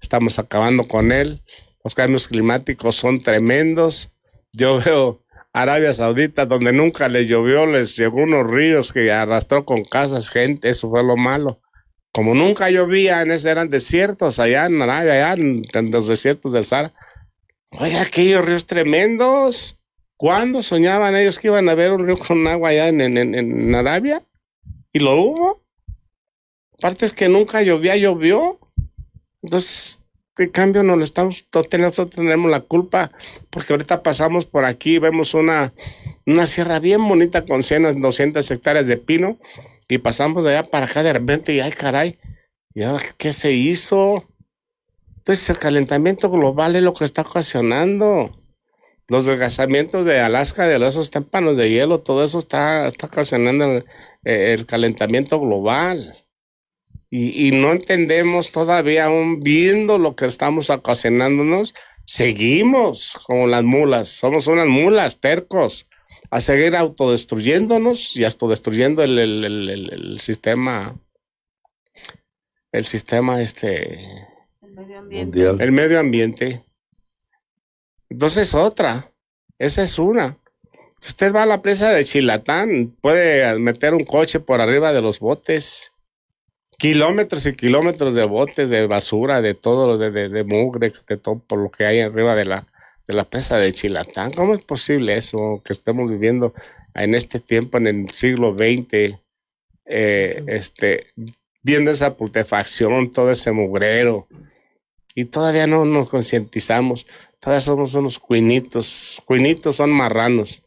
estamos acabando con él. Los cambios climáticos son tremendos. Yo veo Arabia Saudita donde nunca le llovió, les llegó unos ríos que arrastró con casas, gente, eso fue lo malo. Como nunca llovía, en ese eran desiertos allá en Arabia, allá en, los desiertos del Sahara. Oye, aquellos ríos tremendos. ¿Cuándo soñaban ellos que iban a ver un río con agua allá en, en, en Arabia? ¿Y lo hubo? Aparte es que nunca llovía, llovió. Entonces, ¿qué cambio no lo estamos, nosotros tenemos la culpa, porque ahorita pasamos por aquí, vemos una, una sierra bien bonita con 100, 200 hectáreas de pino, y pasamos de allá para acá de repente y ay caray, ¿y ahora qué se hizo? Entonces el calentamiento global es lo que está ocasionando. Los desgastamientos de Alaska, de esos témpanos de hielo, todo eso está, está ocasionando el calentamiento global y, no entendemos todavía aún viendo lo que estamos ocasionándonos, seguimos como las mulas, somos unas mulas tercos a seguir autodestruyéndonos y autodestruyendo el, el, el, el sistema, el sistema este, el medio ambiente. El medio ambiente. Entonces otra, esa es una. Si usted va a la presa de Chilatán, puede meter un coche por arriba de los botes kilómetros y kilómetros de botes, de basura, de todo, de, de, de mugre, de todo por lo que hay arriba de la, de la presa de Chilatán. ¿Cómo es posible eso que estemos viviendo en este tiempo, en el siglo XX, eh, este, viendo esa putrefacción, todo ese mugrero? Y todavía no nos concientizamos, todavía somos unos cuinitos, cuinitos son marranos.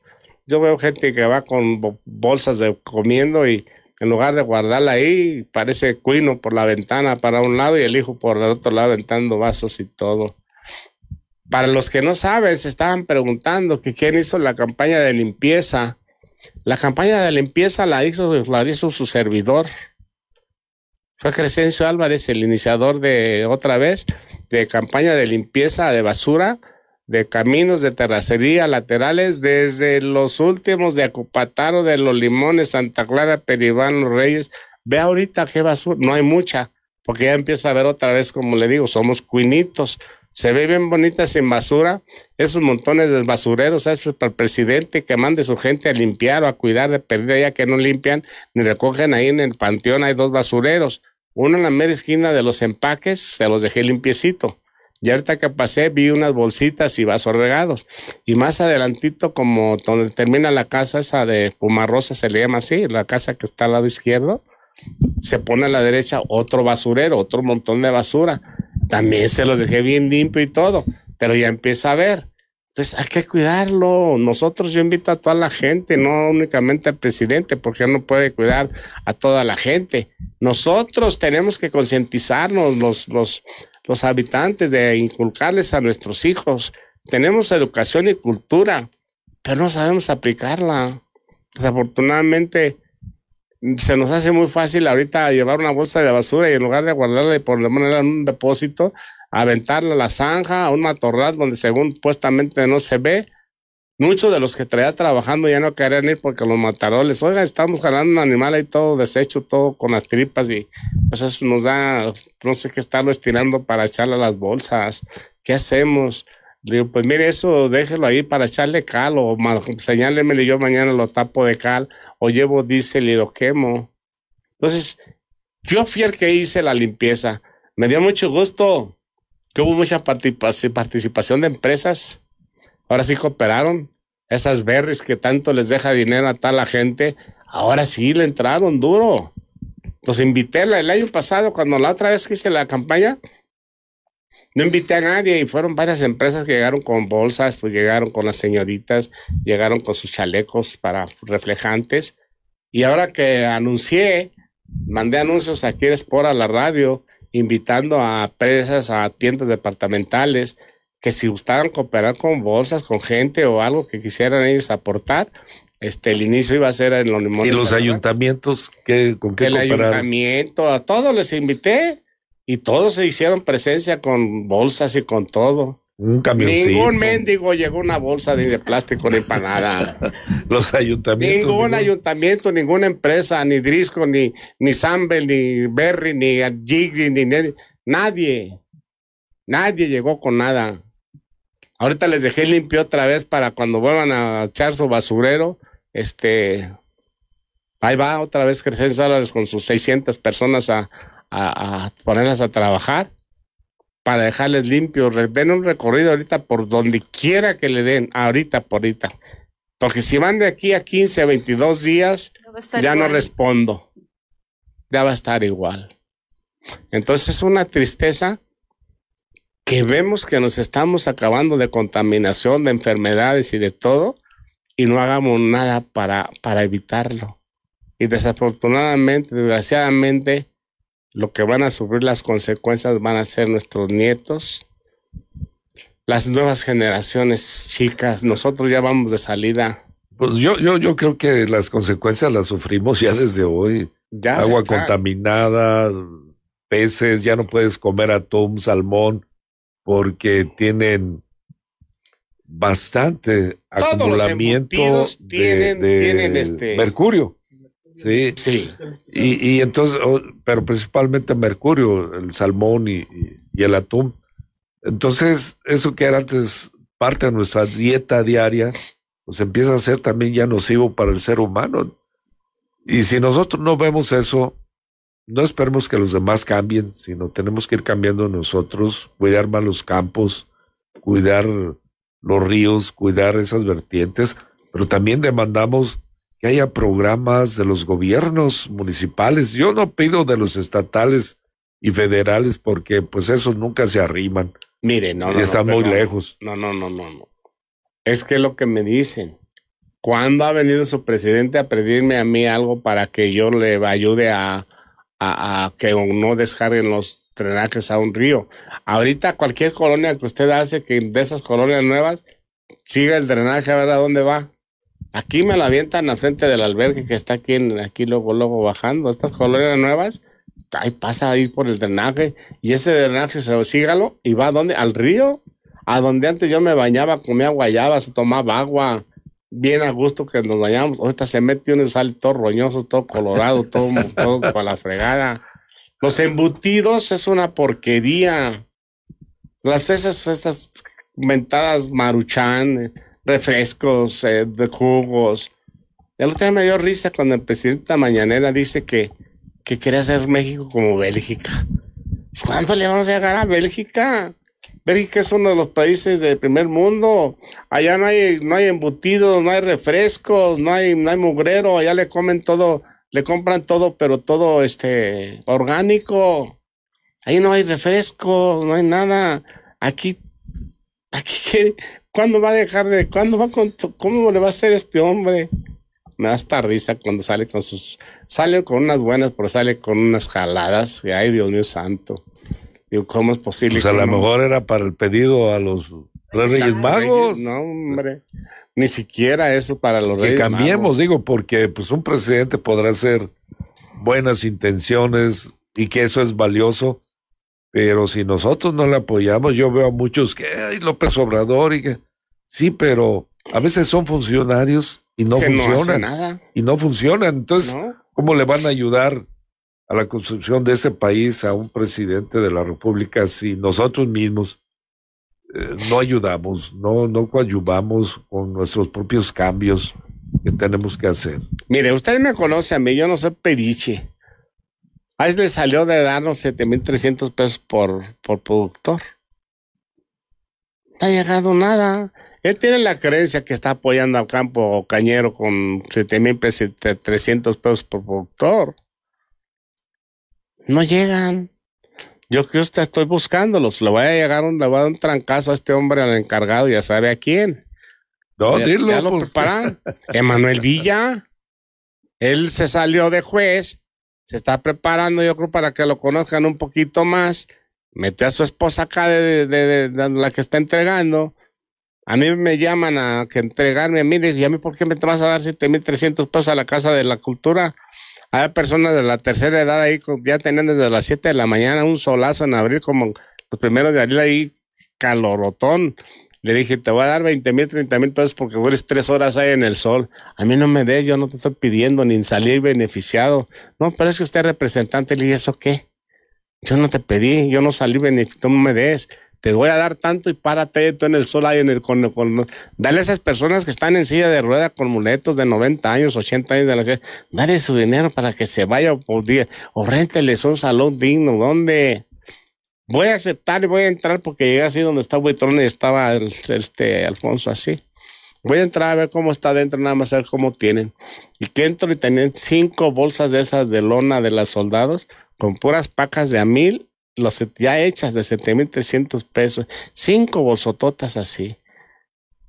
Yo veo gente que va con bolsas de comiendo y en lugar de guardarla ahí, parece cuino por la ventana para un lado y el hijo por el otro lado aventando vasos y todo. Para los que no saben, se estaban preguntando quién hizo la campaña de limpieza. La campaña de limpieza la hizo, la hizo su servidor. Fue Crescencio Álvarez el iniciador de otra vez de campaña de limpieza de basura de caminos de terracería laterales desde los últimos de Acupataro, de Los Limones, Santa Clara, Peribán, Los Reyes. Ve ahorita qué basura, no hay mucha, porque ya empieza a ver otra vez, como le digo, somos cuinitos. Se ve bien bonita sin basura, esos montones de basureros, ¿sabes? Para el presidente que mande su gente a limpiar o a cuidar de perdida, ya que no limpian ni recogen ahí en el panteón, hay dos basureros. Uno en la mera esquina de los empaques, se los dejé limpiecito y ahorita que pasé vi unas bolsitas y vasos regados. Y más adelantito, como donde termina la casa esa de Pumarrosa, se le llama así, la casa que está al lado izquierdo, se pone a la derecha otro basurero, otro montón de basura. También se los dejé bien limpio y todo, pero ya empieza a ver. Entonces hay que cuidarlo. Nosotros yo invito a toda la gente, no únicamente al presidente, porque no puede cuidar a toda la gente. Nosotros tenemos que concientizarnos, los, los, los habitantes, de inculcarles a nuestros hijos. Tenemos educación y cultura, pero no sabemos aplicarla. Desafortunadamente, se nos hace muy fácil ahorita llevar una bolsa de basura y en lugar de guardarla y menos en un depósito, aventarla a la zanja, a un matorral donde según puestamente no se ve Muchos de los que traía trabajando ya no querían ir porque los mataroles, oiga, estamos jalando un animal ahí todo deshecho, todo con las tripas y pues eso nos da, no sé qué estarlo estirando para echarle a las bolsas. ¿Qué hacemos? Le digo, pues mire eso, déjelo ahí para echarle cal o señálemele yo mañana lo tapo de cal o llevo diésel y lo quemo. Entonces, yo fui el que hice la limpieza. Me dio mucho gusto que hubo mucha participación de empresas Ahora sí cooperaron. Esas berries que tanto les deja dinero a tal la gente, ahora sí le entraron duro. Los invité el año pasado, cuando la otra vez que hice la campaña, no invité a nadie y fueron varias empresas que llegaron con bolsas, pues llegaron con las señoritas, llegaron con sus chalecos para reflejantes. Y ahora que anuncié, mandé anuncios aquí en Sport a la radio, invitando a empresas, a tiendas departamentales, que si gustaban cooperar con bolsas, con gente o algo que quisieran ellos aportar, este, el inicio iba a ser en los limones. ¿Y los ayuntamientos? ¿qué, ¿Con qué El ayuntamiento, a todos les invité y todos se hicieron presencia con bolsas y con todo. Un camioncito. Ningún mendigo llegó una bolsa de, plástico ni para nada. Los ayuntamientos. Ningún, ayuntamiento, ninguna empresa, ni Drisco, ni, ni Sambel, ni Berry, ni Jigri, ni nadie. Nadie llegó con nada. Ahorita les dejé limpio otra vez para cuando vuelvan a echar su basurero. Este, ahí va otra vez Crescencio Álvarez con sus 600 personas a, a, a ponerlas a trabajar para dejarles limpio. Den un recorrido ahorita por donde quiera que le den, ahorita por ahorita. Porque si van de aquí a 15, 22 días, ya no respondo. Ya va a estar igual. Entonces es una tristeza que vemos que nos estamos acabando de contaminación, de enfermedades y de todo, y no hagamos nada para, para evitarlo. Y desafortunadamente, desgraciadamente, lo que van a sufrir las consecuencias van a ser nuestros nietos, las nuevas generaciones chicas. Nosotros ya vamos de salida. Pues yo, yo, yo creo que las consecuencias las sufrimos ya desde hoy. Ya Agua contaminada, peces, ya no puedes comer atún, salmón, porque tienen bastante acumulamiento de, este mercurio. Sí. Sí. Y, y entonces, pero principalmente mercurio, el salmón y, y, el atún. Entonces, eso que era antes parte de nuestra dieta diaria, pues empieza a ser también ya nocivo para el ser humano. Y si nosotros no vemos eso, no esperemos que los demás cambien, sino tenemos que ir cambiando nosotros, cuidar más los campos, cuidar los ríos, cuidar esas vertientes, pero también demandamos que haya programas de los gobiernos municipales. Yo no pido de los estatales y federales porque pues esos nunca se arriman. Mire, no, no. Están muy lejos. No, no, no, no, no. Es que lo que me dicen. ¿Cuándo ha venido su presidente a pedirme a mí algo para que yo le ayude a, a, a que no descarguen los drenajes a un río? Ahorita cualquier colonia que usted hace, que de esas colonias nuevas, siga el drenaje a ver a dónde va. Aquí me la avientan al frente del albergue que está aquí, en, aquí luego, luego bajando. Estas colonias nuevas, ahí pasa ahí por el drenaje y ese drenaje se sígalo y va a donde? Al río, a donde antes yo me bañaba, comía guayabas, tomaba agua, bien a gusto que nos bañamos. Ahorita se mete uno y sale todo roñoso, todo colorado, todo, todo para la fregada. Los embutidos es una porquería. Las esas, esas mentadas maruchan, refrescos, eh, de jugos. El otro día me dio risa cuando el presidente mañanera dice que, que quiere hacer México como Bélgica. ¿Cuándo le vamos a llegar a Bélgica? Bélgica es uno de los países del primer mundo. Allá no hay, no hay embutidos, no hay refrescos, no hay, no hay mugrero. Allá le comen todo, le compran todo, pero todo este orgánico. Ahí no hay refrescos, no hay nada. Aquí, aquí ¿Cuándo va a dejar de.? ¿Cuándo va con.? ¿Cómo le va a hacer este hombre? Me da hasta risa cuando sale con sus. Sale con unas buenas, pero sale con unas jaladas. Y ay, Dios mío santo. Digo, ¿cómo es posible? Pues a lo mejor era para el pedido a los Reyes Magos. No, hombre. Ni siquiera eso para los Reyes Magos. Que cambiemos, digo, porque pues un presidente podrá hacer buenas intenciones y que eso es valioso, pero si nosotros no le apoyamos, yo veo a muchos que hay López Obrador y que sí, pero a veces son funcionarios y no funcionan. nada. Y no funcionan. Entonces, ¿cómo le van a ayudar a la construcción de ese país a un presidente de la República si nosotros mismos eh, no ayudamos, no, no coadyuvamos con nuestros propios cambios que tenemos que hacer? Mire, usted me conoce a mí, yo no soy periche. A él le salió de darnos 7,300 pesos por, por productor. No ha llegado nada. Él tiene la creencia que está apoyando al campo cañero con 7,300 pesos por productor. No llegan. Yo que usted estoy buscándolos. Le voy a llegar un, le voy a dar un trancazo a este hombre al encargado, ya sabe a quién. No, ya, dilo. Ya lo pues. preparan. Emanuel Villa. Él se salió de juez se está preparando, yo creo, para que lo conozcan un poquito más. Mete a su esposa acá de, de, la que está entregando. A mí me llaman a que entregarme, mire, ¿y a mí por qué me vas a dar 7.300 pesos a la Casa de la Cultura? Hay personas de la tercera edad ahí, ya teniendo desde las 7 de la mañana un solazo en abril, como los primeros de abril ahí, calorotón. Le dije, te voy a dar 20 mil, 30 mil pesos porque dures tres horas ahí en el sol. A mí no me des, yo no te estoy pidiendo ni salir beneficiado. No, pero es que usted es representante. Le dije, ¿eso qué? Yo no te pedí, yo no salí beneficiado, no me des. Te voy a dar tanto y párate tú en el sol ahí en el con, con, dale a esas personas que están en silla de rueda con muletos de 90 años, 80 años de la ciudad, dale su dinero para que se vaya por día o rénteles un salón digno, ¿dónde? Voy a aceptar y voy a entrar porque llegué así donde está Buitrón y estaba este Alfonso así. Voy a entrar a ver cómo está adentro, nada más a ver cómo tienen. Y que entro y tenían cinco bolsas de esas de lona de los soldados con puras pacas de a mil, los ya hechas de siete mil trescientos pesos. Cinco bolsototas así.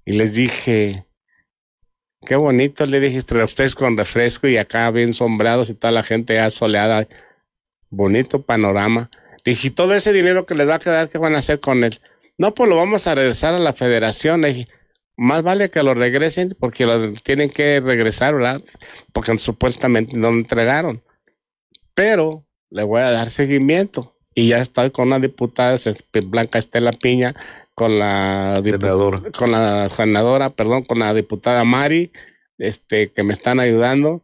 Y les dije, qué bonito, le dije, ustedes con refresco y acá bien sombreados y toda la gente ya soleada. Bonito panorama. Dije, todo ese dinero que les va a quedar, ¿qué van a hacer con él? No, pues lo vamos a regresar a la federación. dije, más vale que lo regresen porque lo tienen que regresar, ¿verdad? Porque supuestamente no lo entregaron. Pero le voy a dar seguimiento. Y ya estoy con una diputada, Blanca Estela Piña, con la senadora. con la senadora, perdón, con la diputada Mari, este, que me están ayudando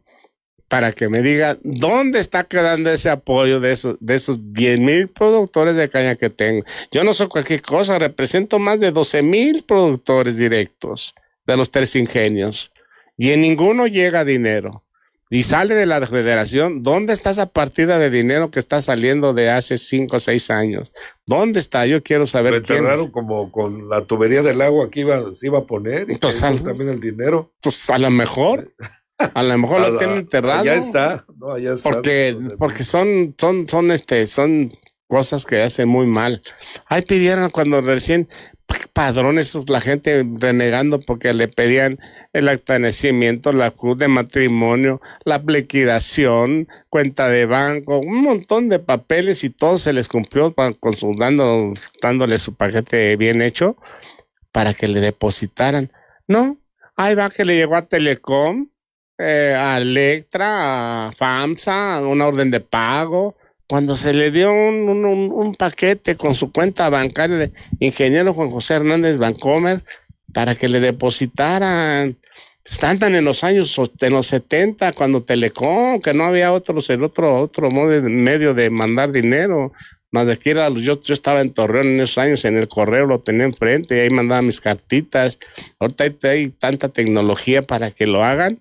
para que me diga dónde está quedando ese apoyo de esos, de esos 10 mil productores de caña que tengo. Yo no soy cualquier cosa, represento más de 12 mil productores directos de los tres ingenios y en ninguno llega dinero. Y sale de la federación, ¿dónde está esa partida de dinero que está saliendo de hace cinco o seis años? ¿Dónde está? Yo quiero saber. Me quién como con la tubería del agua que iba, se iba a poner y Entonces, también el dinero. Pues a lo mejor. A lo mejor lo tienen enterrado. Ya está, no, ya está. Porque, porque son, son, son, este, son cosas que hacen muy mal. Ahí pidieron cuando recién padrones, la gente renegando porque le pedían el acta de nacimiento, la cruz de matrimonio, la liquidación, cuenta de banco, un montón de papeles y todo se les cumplió consultando, dándole su paquete bien hecho para que le depositaran. No, ahí va que le llegó a Telecom, eh, a Electra, a FAMSA, una orden de pago. Cuando se le dio un, un, paquete con su cuenta bancaria de ingeniero Juan José Hernández Bancomer para que le depositaran. Están tan en los años, en los 70, cuando Telecom, que no había otros, el otro, otro modo medio de mandar dinero. Más de aquí era, yo, yo estaba en Torreón en esos años, en el correo lo tenía enfrente y ahí mandaba mis cartitas. Ahorita hay tanta tecnología para que lo hagan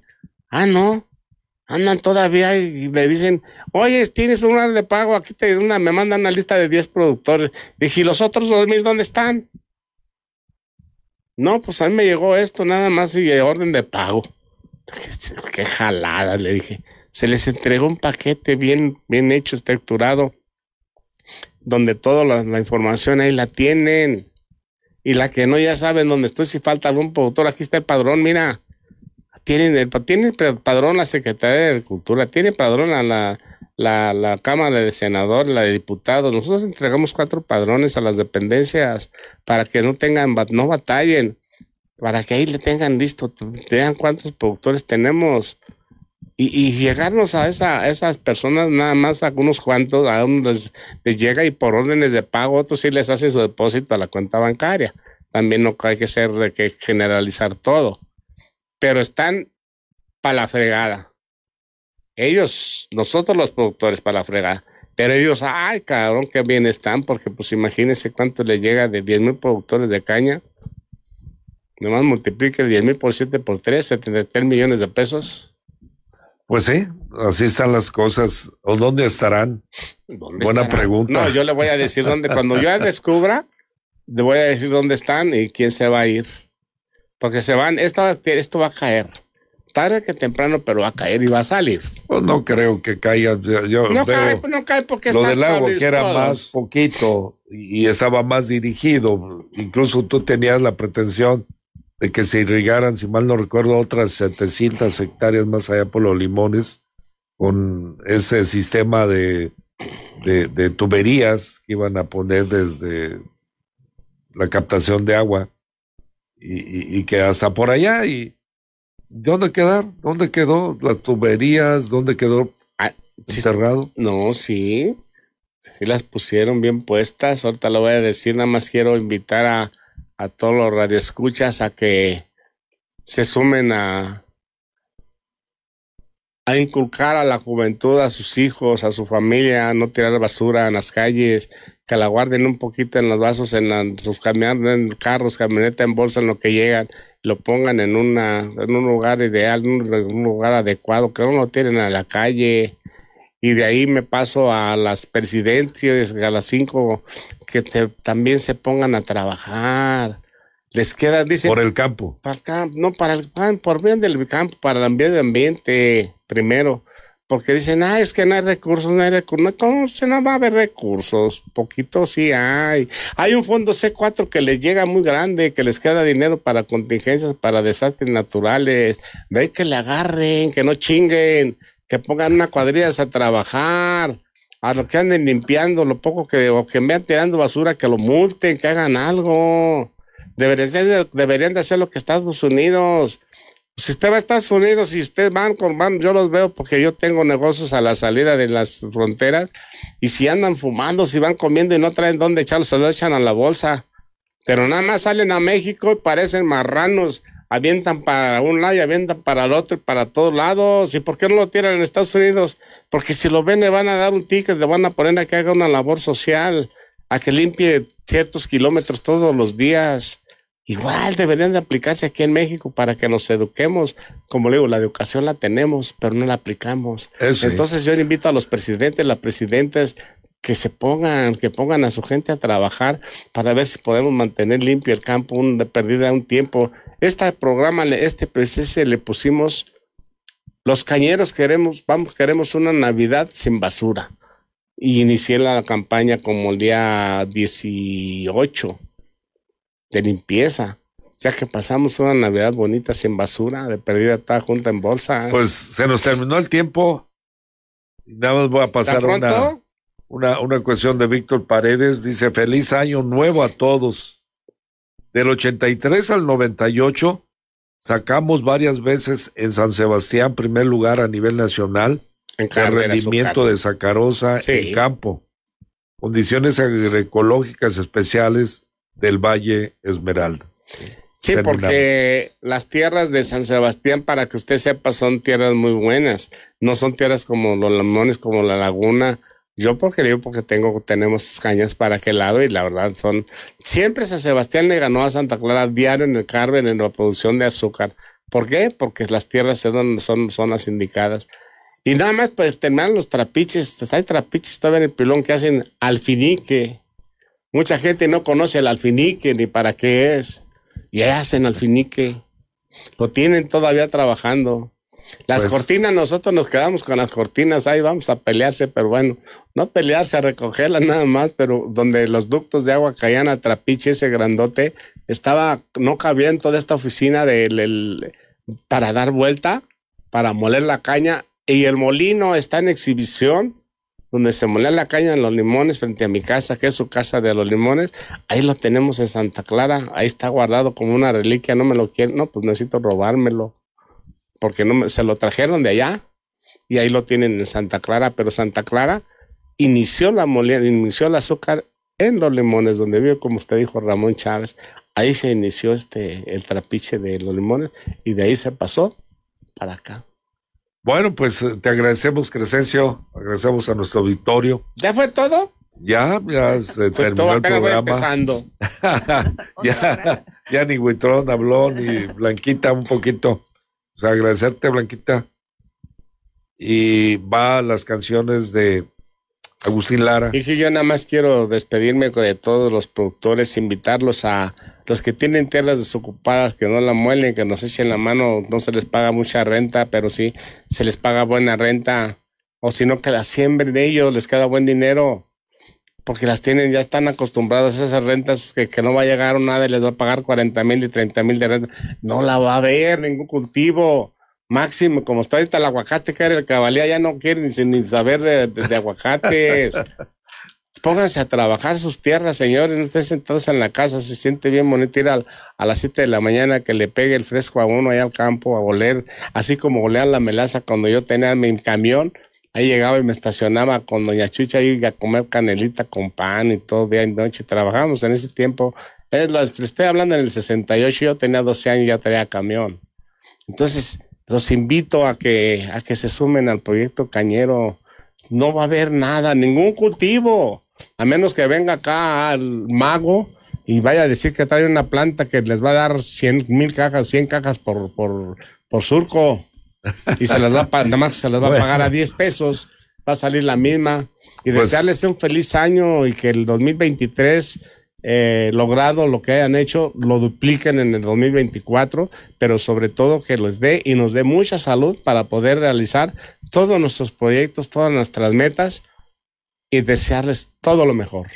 Ah, no. Andan todavía y me dicen, oye, tienes un hora de pago, aquí te una, me mandan una lista de 10 productores. Dije, ¿y los otros dos mil dónde están? No, pues a mí me llegó esto nada más y orden de pago. Qué jalada, le dije. Se les entregó un paquete bien, bien hecho, estructurado, donde toda la información ahí la tienen. Y la que no ya saben dónde estoy, si falta algún productor, aquí está el padrón, mira tienen el, tiene padrón la Secretaría de Agricultura, tiene padrón a la, la, la Cámara de Senadores, la de Diputados. Nosotros entregamos cuatro padrones a las dependencias para que no tengan, no batallen, para que ahí le tengan listo, vean cuántos productores tenemos. Y, y llegarnos a, esa, esas personas, nada más a unos cuantos, a unos les, llega y por órdenes de pago, otros sí les hace su depósito a la cuenta bancaria. También no hay que ser, que generalizar todo pero están para la fregada. Ellos, nosotros los productores para la fregada. Pero ellos, ay, cabrón, qué bien están, porque pues imagínense cuánto le llega de 10 mil productores de caña. Nomás multiplique 10 mil por 7 por 3, 73 millones de pesos. Pues sí, así están las cosas. ¿O dónde estarán? Buena pregunta. No, yo le voy a decir dónde. Cuando yo descubra, le voy a decir dónde están y quién se va a ir. Porque se van, esto, esto va a caer. Tarde que temprano, pero va a caer y va a salir. Pues no creo que caiga. Yo no, cae, no cae porque Lo del agua, que era más poquito y estaba más dirigido. Incluso tú tenías la pretensión de que se irrigaran, si mal no recuerdo, otras 700 hectáreas más allá por los limones, con ese sistema de, de, de tuberías que iban a poner desde la captación de agua y, y, que hasta por allá y ¿dónde quedaron? ¿Dónde quedó las tuberías? ¿Dónde quedó ah, cerrado? No, sí. Sí las pusieron bien puestas. Ahorita lo voy a decir, nada más quiero invitar a, a todos los radioescuchas a que se sumen a, a inculcar a la juventud, a sus hijos, a su familia, no tirar basura en las calles, que la guarden un poquito en los vasos, en sus camiones, en carros, camioneta, en bolsa, en lo que llegan, lo pongan en, una, en un lugar ideal, en un, lugar adecuado, que no lo tienen a la calle. Y de ahí me paso a las presidencias, a las cinco, que también se pongan a trabajar les queda, dice. Por el campo. Para el campo, no, para el por bien del campo, para el medio ambiente, primero. Porque dicen, ah, es que no hay recursos, no hay recursos. No, ¿Cómo se no va a haber recursos? Poquito sí hay. Hay un fondo C4 que les llega muy grande, que les queda dinero para contingencias, para desastres naturales. De que le agarren, que no chinguen, que pongan una cuadrilla a trabajar. A lo que anden limpiando, lo poco que, o que vean tirando basura, que lo multen, que hagan algo. Deberían, deberían de hacer lo que Estados Unidos. Si usted va a Estados Unidos y usted van con van, yo los veo porque yo tengo negocios a la salida de las fronteras y si andan fumando, si van comiendo y no traen dónde echarlos, se lo echan a la bolsa. Pero nada más salen a México y parecen marranos, avientan para un lado y avientan para el otro y para todos lados. ¿Y por qué no lo tiran en Estados Unidos? Porque si lo ven le van a dar un ticket, le van a poner a que haga una labor social, a que limpie ciertos kilómetros todos los días. Igual deberían de aplicarse aquí en México para que nos eduquemos. Como le digo, la educación la tenemos, pero no la aplicamos. Entonces yo invito a los presidentes, las presidentes, que se pongan, que pongan a su gente a trabajar para ver si podemos mantener limpio el campo, un, de perdida un tiempo. Este programa, este PCC le pusimos, los cañeros queremos, vamos, queremos una Navidad sin basura. Y inicié la campaña como el día 18 de limpieza. Ya que pasamos una Navidad bonita sin basura, de perdida está junta en bolsa. Pues se nos terminó el tiempo. Nada más voy a pasar una, una, una cuestión de Víctor Paredes. Dice, feliz año nuevo a todos. Del 83 al 98 sacamos varias veces en San Sebastián primer lugar a nivel nacional en el rendimiento de sacarosa en campo. Condiciones agroecológicas especiales del Valle Esmeralda. Sí, porque las tierras de San Sebastián, para que usted sepa, son tierras muy buenas. No son tierras como los limones, como la laguna. Yo porque digo porque tengo, tenemos cañas para aquel lado y la verdad son, siempre San Sebastián le ganó a Santa Clara diario en el Carmen en la producción de azúcar. ¿Por qué? Porque las tierras son, son, son las indicadas. Y nada más pues terminan los trapiches, hay trapiches todavía en el pilón que hacen alfinique, Mucha gente no conoce el alfinique ni para qué es. Y hacen alfinique. Lo tienen todavía trabajando. Las pues cortinas, nosotros nos quedamos con las cortinas, ahí vamos a pelearse, pero bueno, no pelearse, a recogerlas nada más, pero donde los ductos de agua caían a trapiche, ese grandote, estaba, no cabía en toda esta oficina de, para dar vuelta, para moler la caña, y el molino está en exhibición donde se molía la caña en los limones frente a mi casa, que es su casa de los limones, ahí lo tenemos en Santa Clara, ahí está guardado como una reliquia, no me lo quieren, no, pues necesito robármelo, porque no me, se lo trajeron de allá y ahí lo tienen en Santa Clara, pero Santa Clara inició la molida, inició el azúcar en los limones, donde vive, como usted dijo, Ramón Chávez, ahí se inició este, el trapiche de los limones y de ahí se pasó para acá. Bueno, pues eh, te agradecemos, Crescencio. Agradecemos a nuestro auditorio. ¿Ya fue todo? Ya, ya se pues terminó el programa. empezando. ya, ya ni Huitrón habló, ni Blanquita un poquito. O sea, agradecerte, Blanquita. Y va a las canciones de Agustín Lara. Y yo nada más quiero despedirme de todos los productores, invitarlos a los que tienen tierras desocupadas, que no la muelen, que nos echen la mano, no se les paga mucha renta, pero sí se les paga buena renta, o si no que la siembren ellos, les queda buen dinero, porque las tienen, ya están acostumbrados a esas rentas que, que no va a llegar nada y les va a pagar 40 mil y 30 mil de renta. No la va a haber ningún cultivo. Máximo, como está ahorita el aguacate, que el cabalía ya no quiere ni, ni saber de, de aguacates. Pónganse a trabajar sus tierras, señores. No estén sentados en la casa. Se siente bien bonito ir a, a las 7 de la mañana que le pegue el fresco a uno allá al campo a oler, así como olear la melaza cuando yo tenía mi camión. Ahí llegaba y me estacionaba con Doña Chucha y a comer canelita con pan y todo día y noche. Trabajamos en ese tiempo. Estoy hablando en el 68, yo tenía 12 años, ya tenía camión. Entonces, los invito a que, a que se sumen al proyecto Cañero. No va a haber nada, ningún cultivo, a menos que venga acá al mago y vaya a decir que trae una planta que les va a dar 100 mil cajas, 100 cajas por, por, por surco y se las va a, nada más se las va a pagar a 10 pesos, va a salir la misma. Y pues desearles un feliz año y que el 2023 eh, logrado lo que hayan hecho, lo dupliquen en el 2024, pero sobre todo que les dé y nos dé mucha salud para poder realizar todos nuestros proyectos, todas nuestras metas y desearles todo lo mejor.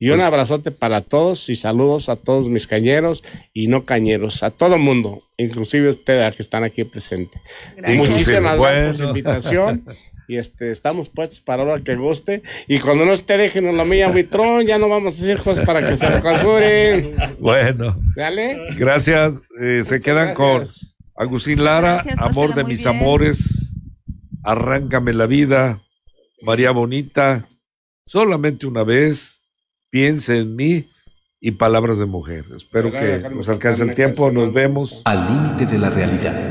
Y un pues abrazote para todos y saludos a todos mis cañeros y no cañeros, a todo mundo, inclusive ustedes que están aquí presentes. Muchísimas gracias por su invitación. Y este, estamos puestos para ahora que guste. Y cuando no esté, déjenos la mía, Vitrón. Ya no vamos a hacer cosas para que se clausuren. Bueno. Dale. Gracias. Eh, se quedan con Agustín Lara, Amor de mis amores. Arráncame la vida. María Bonita. Solamente una vez piense en mí y palabras de mujer. Espero que nos alcance el tiempo. Nos vemos. Al límite de la realidad.